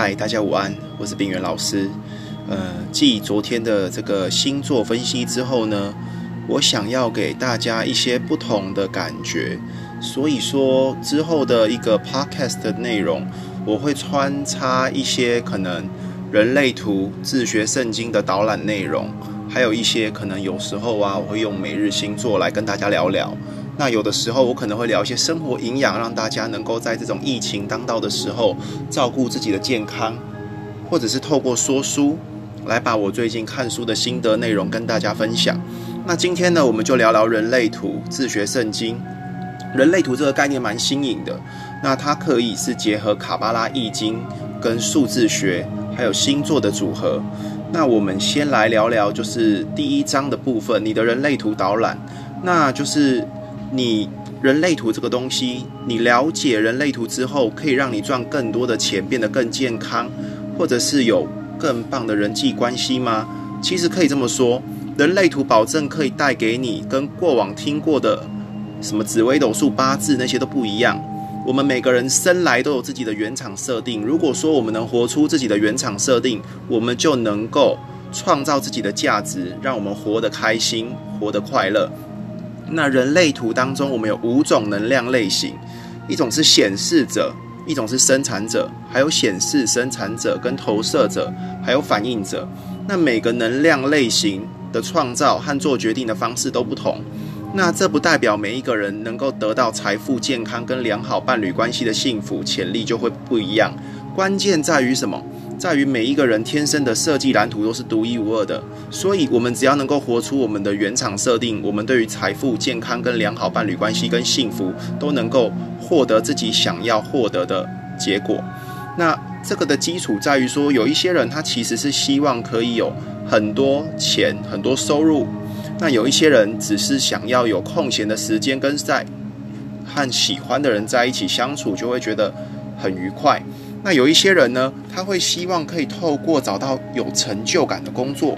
嗨，大家午安，我是冰原老师。呃，继昨天的这个星座分析之后呢，我想要给大家一些不同的感觉，所以说之后的一个 podcast 的内容，我会穿插一些可能人类图、自学圣经的导览内容，还有一些可能有时候啊，我会用每日星座来跟大家聊聊。那有的时候我可能会聊一些生活营养，让大家能够在这种疫情当道的时候照顾自己的健康，或者是透过说书来把我最近看书的心得内容跟大家分享。那今天呢，我们就聊聊人类图自学圣经。人类图这个概念蛮新颖的，那它可以是结合卡巴拉易经跟数字学还有星座的组合。那我们先来聊聊，就是第一章的部分，你的人类图导览，那就是。你人类图这个东西，你了解人类图之后，可以让你赚更多的钱，变得更健康，或者是有更棒的人际关系吗？其实可以这么说，人类图保证可以带给你跟过往听过的什么紫微斗数、八字那些都不一样。我们每个人生来都有自己的原厂设定。如果说我们能活出自己的原厂设定，我们就能够创造自己的价值，让我们活得开心，活得快乐。那人类图当中，我们有五种能量类型，一种是显示者，一种是生产者，还有显示生产者跟投射者，还有反应者。那每个能量类型的创造和做决定的方式都不同。那这不代表每一个人能够得到财富、健康跟良好伴侣关系的幸福潜力就会不一样。关键在于什么？在于每一个人天生的设计蓝图都是独一无二的，所以，我们只要能够活出我们的原厂设定，我们对于财富、健康跟良好伴侣关系跟幸福，都能够获得自己想要获得的结果。那这个的基础在于说，有一些人他其实是希望可以有很多钱、很多收入；那有一些人只是想要有空闲的时间跟在和喜欢的人在一起相处，就会觉得很愉快。那有一些人呢，他会希望可以透过找到有成就感的工作；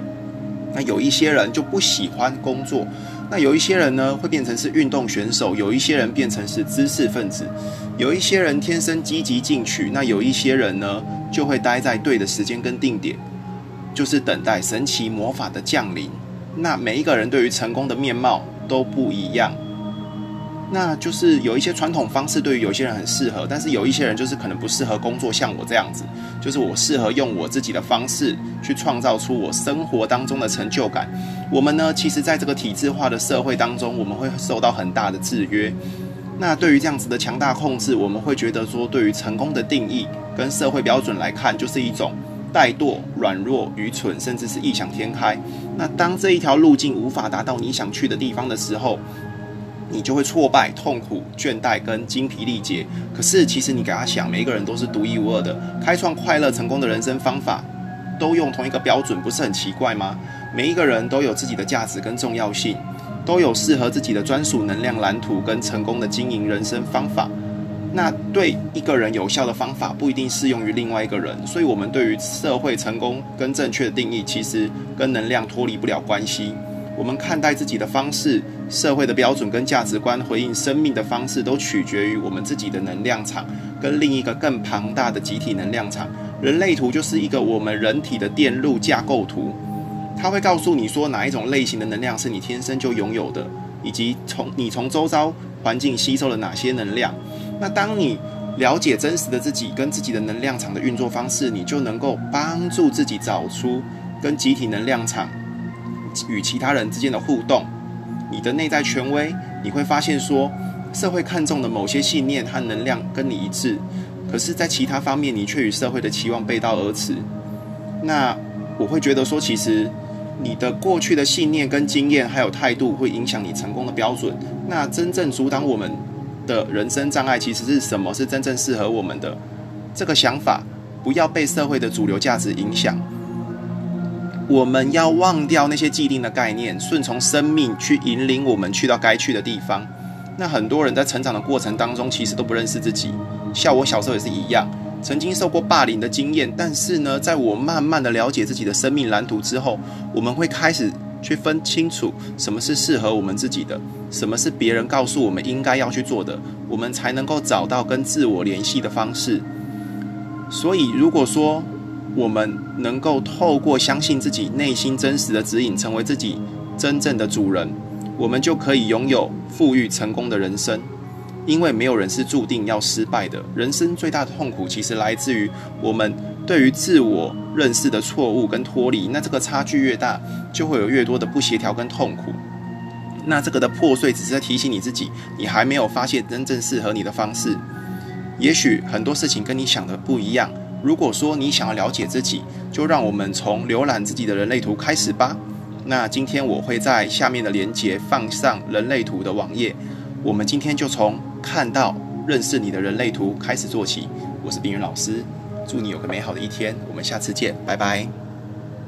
那有一些人就不喜欢工作；那有一些人呢，会变成是运动选手；有一些人变成是知识分子；有一些人天生积极进取；那有一些人呢，就会待在对的时间跟定点，就是等待神奇魔法的降临。那每一个人对于成功的面貌都不一样。那就是有一些传统方式对于有些人很适合，但是有一些人就是可能不适合工作，像我这样子，就是我适合用我自己的方式去创造出我生活当中的成就感。我们呢，其实在这个体制化的社会当中，我们会受到很大的制约。那对于这样子的强大控制，我们会觉得说，对于成功的定义跟社会标准来看，就是一种怠惰、软弱、愚蠢，甚至是异想天开。那当这一条路径无法达到你想去的地方的时候，你就会挫败、痛苦、倦怠跟精疲力竭。可是，其实你给他想，每一个人都是独一无二的，开创快乐、成功的人生方法，都用同一个标准，不是很奇怪吗？每一个人都有自己的价值跟重要性，都有适合自己的专属能量蓝图跟成功的经营人生方法。那对一个人有效的方法，不一定适用于另外一个人。所以，我们对于社会成功跟正确的定义，其实跟能量脱离不了关系。我们看待自己的方式。社会的标准跟价值观回应生命的方式，都取决于我们自己的能量场跟另一个更庞大的集体能量场。人类图就是一个我们人体的电路架构图，它会告诉你说哪一种类型的能量是你天生就拥有的，以及从你从周遭环境吸收了哪些能量。那当你了解真实的自己跟自己的能量场的运作方式，你就能够帮助自己找出跟集体能量场与其他人之间的互动。你的内在权威，你会发现说，社会看重的某些信念和能量跟你一致，可是，在其他方面，你却与社会的期望背道而驰。那我会觉得说，其实你的过去的信念跟经验还有态度，会影响你成功的标准。那真正阻挡我们的人生障碍，其实是什么？是真正适合我们的这个想法，不要被社会的主流价值影响。我们要忘掉那些既定的概念，顺从生命去引领我们去到该去的地方。那很多人在成长的过程当中，其实都不认识自己。像我小时候也是一样，曾经受过霸凌的经验。但是呢，在我慢慢的了解自己的生命蓝图之后，我们会开始去分清楚什么是适合我们自己的，什么是别人告诉我们应该要去做的，我们才能够找到跟自我联系的方式。所以，如果说我们能够透过相信自己内心真实的指引，成为自己真正的主人，我们就可以拥有富裕成功的人生。因为没有人是注定要失败的。人生最大的痛苦，其实来自于我们对于自我认识的错误跟脱离。那这个差距越大，就会有越多的不协调跟痛苦。那这个的破碎，只是在提醒你自己，你还没有发现真正适合你的方式。也许很多事情跟你想的不一样。如果说你想要了解自己，就让我们从浏览自己的人类图开始吧。那今天我会在下面的连接放上人类图的网页。我们今天就从看到认识你的人类图开始做起。我是冰云老师，祝你有个美好的一天。我们下次见，拜拜。